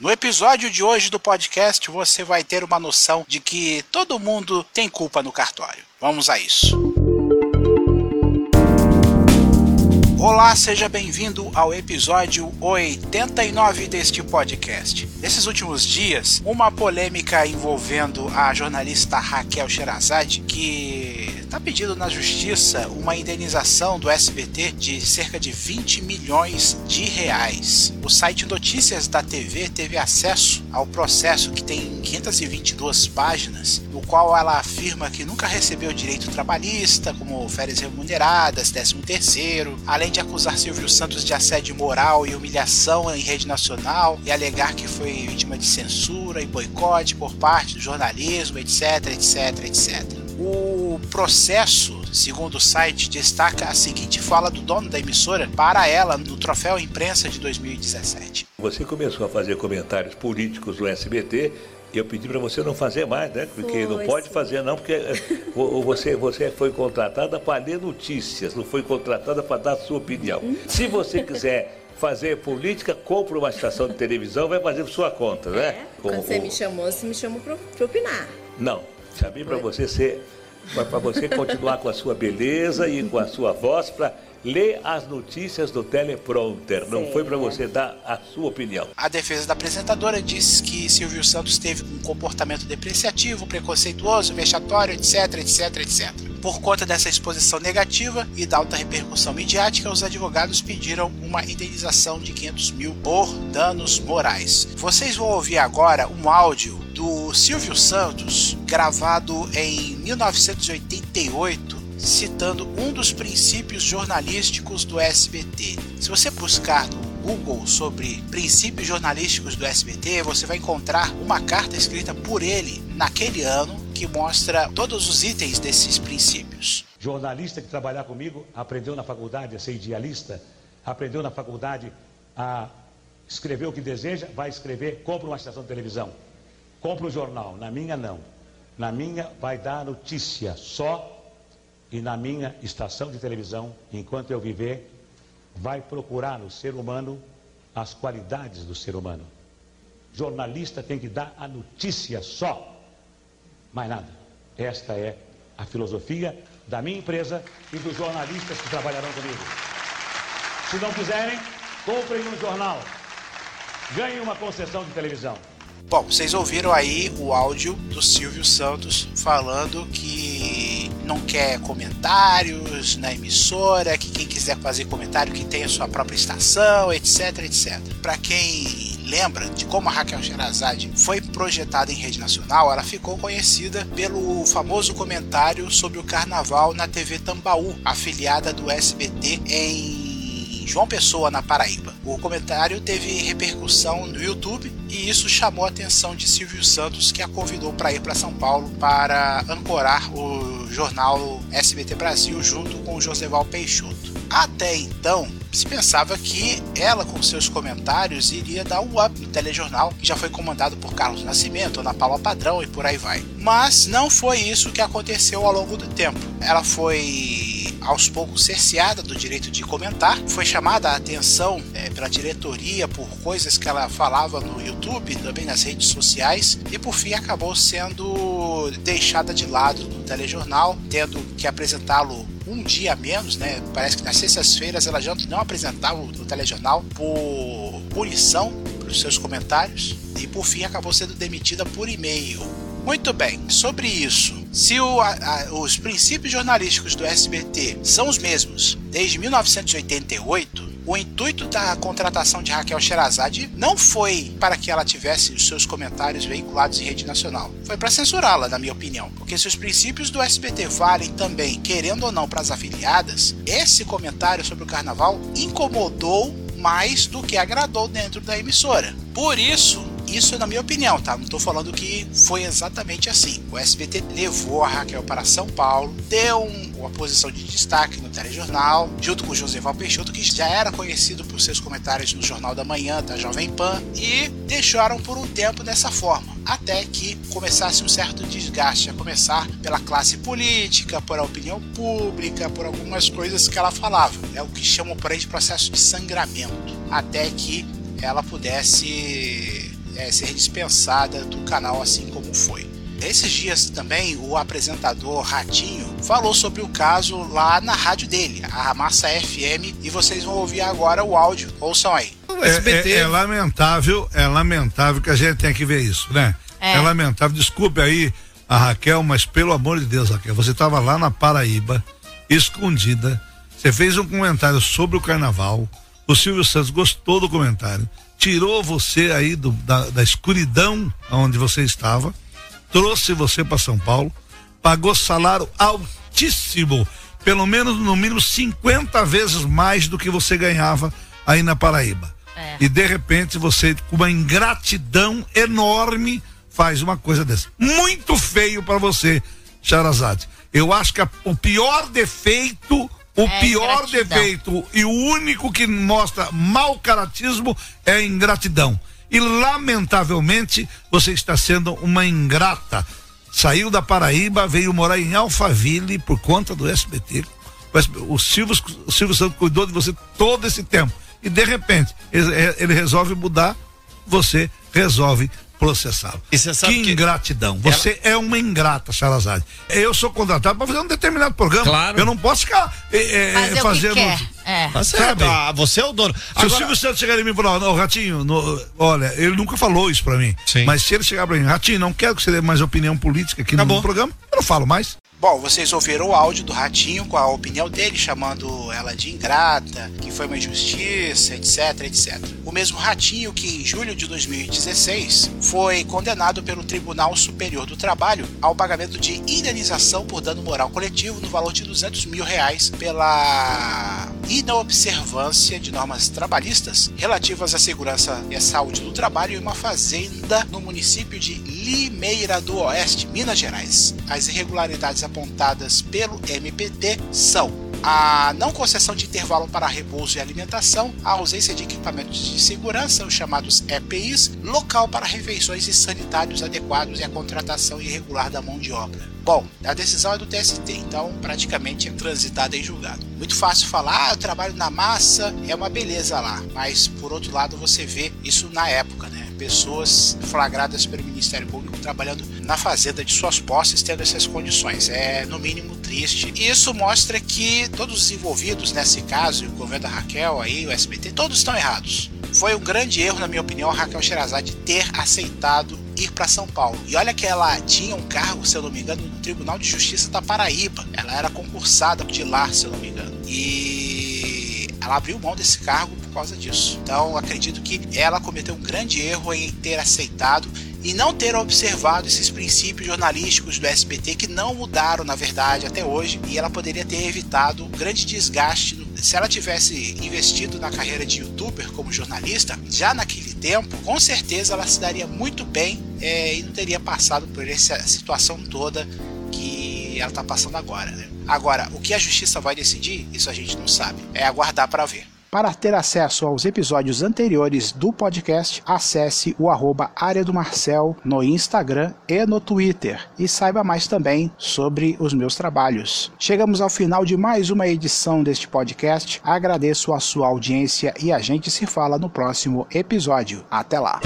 No episódio de hoje do podcast, você vai ter uma noção de que todo mundo tem culpa no cartório. Vamos a isso. Olá, seja bem-vindo ao episódio 89 deste podcast. Nesses últimos dias, uma polêmica envolvendo a jornalista Raquel Sherazade, que está pedindo na justiça uma indenização do SBT de cerca de 20 milhões de reais. O site Notícias da TV teve acesso ao processo que tem 522 páginas, no qual ela afirma que nunca recebeu direito trabalhista, como férias remuneradas, 13 terceiro, além de acusar Silvio Santos de assédio moral e humilhação em rede nacional e alegar que foi vítima de censura e boicote por parte do jornalismo, etc, etc, etc. O processo, segundo o site, destaca a seguinte fala do dono da emissora para ela no Troféu Imprensa de 2017. Você começou a fazer comentários políticos no SBT eu pedi para você não fazer mais, né? Porque foi, não pode sim. fazer não, porque eh, você, você foi contratada para ler notícias, não foi contratada para dar sua opinião. Se você quiser fazer política, compra uma estação de televisão, vai fazer por sua conta, né? É, quando você me chamou, você me chamou para opinar. Não, chamei para você ser, para você continuar com a sua beleza e com a sua voz para lê as notícias do teleprompter. Não Sim, foi para é. você dar a sua opinião. A defesa da apresentadora disse que Silvio Santos teve um comportamento depreciativo, preconceituoso, vexatório, etc, etc, etc. Por conta dessa exposição negativa e da alta repercussão midiática, os advogados pediram uma indenização de 500 mil por danos morais. Vocês vão ouvir agora um áudio do Silvio Santos, gravado em 1988 citando um dos princípios jornalísticos do SBT. Se você buscar no Google sobre princípios jornalísticos do SBT, você vai encontrar uma carta escrita por ele naquele ano que mostra todos os itens desses princípios. Jornalista que trabalhar comigo aprendeu na faculdade a ser idealista, aprendeu na faculdade a escrever o que deseja, vai escrever, compra uma estação de televisão, compra um jornal. Na minha, não. Na minha, vai dar notícia só e na minha estação de televisão, enquanto eu viver, vai procurar no ser humano as qualidades do ser humano. Jornalista tem que dar a notícia só, mais nada. Esta é a filosofia da minha empresa e dos jornalistas que trabalharão comigo. Se não quiserem, comprem um jornal, ganhem uma concessão de televisão. Bom, vocês ouviram aí o áudio do Silvio Santos falando que não quer comentários na emissora, que quem quiser fazer comentário que tenha sua própria estação, etc, etc. Para quem lembra de como a Raquel Sherazade foi projetada em rede nacional, ela ficou conhecida pelo famoso comentário sobre o carnaval na TV Tambaú, afiliada do SBT em João Pessoa, na Paraíba. O comentário teve repercussão no YouTube e isso chamou a atenção de Silvio Santos, que a convidou para ir para São Paulo para ancorar o jornal SBT Brasil junto com Joseval Peixoto. Até então, se pensava que ela, com seus comentários, iria dar um up no telejornal, que já foi comandado por Carlos Nascimento, Ana Paula Padrão e por aí vai. Mas não foi isso que aconteceu ao longo do tempo. Ela foi aos poucos cerceada do direito de comentar, foi chamada a atenção é, pela diretoria por coisas que ela falava no YouTube, também nas redes sociais, e por fim acabou sendo deixada de lado no telejornal, tendo que apresentá-lo um dia a menos, né? Parece que nas sextas-feiras ela já não apresentava o telejornal por punição pelos seus comentários e por fim acabou sendo demitida por e-mail. Muito bem, sobre isso, se o, a, os princípios jornalísticos do SBT são os mesmos desde 1988, o intuito da contratação de Raquel Sherazade não foi para que ela tivesse os seus comentários veiculados em rede nacional. Foi para censurá-la, na minha opinião. Porque se os princípios do SBT valem também, querendo ou não, para as afiliadas, esse comentário sobre o carnaval incomodou mais do que agradou dentro da emissora. Por isso, isso é na minha opinião, tá? Não estou falando que foi exatamente assim. O SBT levou a Raquel para São Paulo, deu um, uma posição de destaque no telejornal, junto com o Joseval Peixoto, que já era conhecido por seus comentários no Jornal da Manhã, da Jovem Pan, e deixaram por um tempo dessa forma, até que começasse um certo desgaste, a começar pela classe política, por a opinião pública, por algumas coisas que ela falava. É o que chamam por aí de processo de sangramento, até que ela pudesse é, ser dispensada do canal assim como foi. Esses dias também o apresentador Ratinho falou sobre o caso lá na rádio dele, a Massa FM, e vocês vão ouvir agora o áudio. Ouçam aí. É, é, é lamentável, é lamentável que a gente tenha que ver isso, né? É. é lamentável. Desculpe aí a Raquel, mas pelo amor de Deus, Raquel, você estava lá na Paraíba, escondida. Você fez um comentário sobre o carnaval. O Silvio Santos gostou do comentário, tirou você aí do, da, da escuridão onde você estava trouxe você para São Paulo, pagou salário altíssimo, pelo menos no mínimo 50 vezes mais do que você ganhava aí na Paraíba. É. E de repente você, com uma ingratidão enorme, faz uma coisa dessa. Muito feio para você, Charazade. Eu acho que a, o pior defeito o é pior defeito e o único que mostra mau caratismo é a ingratidão e lamentavelmente você está sendo uma ingrata. Saiu da Paraíba, veio morar em Alphaville por conta do SBT. O Silvio, o Silvio Santos cuidou de você todo esse tempo. E de repente, ele, ele resolve mudar, você resolve processá-lo. Que, que ingratidão. Você ela... é uma ingrata, Salazar. Eu sou contratado para fazer um determinado programa. Claro. Eu não posso ficar é, é, fazendo. É. Tá certo. Ah, você é o dono. Se Agora... o Silvio Santos chegar em mim e falar, não, Ratinho, no, olha, ele nunca falou isso para mim. Sim. Mas se ele chegar para mim, Ratinho, não quero que você dê mais opinião política aqui no programa, eu não falo mais. Bom, vocês ouviram o áudio do Ratinho com a opinião dele, chamando ela de ingrata, que foi uma injustiça, etc, etc. O mesmo Ratinho que, em julho de 2016, foi condenado pelo Tribunal Superior do Trabalho ao pagamento de indenização por dano moral coletivo no valor de 200 mil reais pela inobservância de normas trabalhistas relativas à segurança e à saúde do trabalho em uma fazenda no município de Limeira do Oeste, Minas Gerais. As irregularidades apontadas pelo MPT são a não concessão de intervalo para repouso e alimentação, a ausência de equipamentos de segurança, os chamados EPIs, local para refeições e sanitários adequados e a contratação irregular da mão de obra. Bom, a decisão é do TST, então praticamente é transitada em julgado. Muito fácil falar, ah, eu trabalho na massa, é uma beleza lá, mas por outro lado você vê isso na época, né? Pessoas flagradas pelo Ministério Público trabalhando na fazenda de suas posses, tendo essas condições. É, no mínimo, triste. E isso mostra que todos os envolvidos nesse caso, o governo da Raquel, aí, o SBT, todos estão errados. Foi um grande erro, na minha opinião, a Raquel Sherazade ter aceitado ir para São Paulo. E olha que ela tinha um cargo, se eu não me engano, no Tribunal de Justiça da Paraíba. Ela era concursada de lá, se eu não me engano. E ela abriu mão desse cargo causa disso. Então, acredito que ela cometeu um grande erro em ter aceitado e não ter observado esses princípios jornalísticos do SBT que não mudaram, na verdade, até hoje, e ela poderia ter evitado um grande desgaste. Se ela tivesse investido na carreira de youtuber como jornalista, já naquele tempo, com certeza ela se daria muito bem é, e não teria passado por essa situação toda que ela está passando agora. Né? Agora, o que a justiça vai decidir, isso a gente não sabe. É aguardar para ver. Para ter acesso aos episódios anteriores do podcast, acesse o arroba Área do Marcel no Instagram e no Twitter e saiba mais também sobre os meus trabalhos. Chegamos ao final de mais uma edição deste podcast. Agradeço a sua audiência e a gente se fala no próximo episódio. Até lá!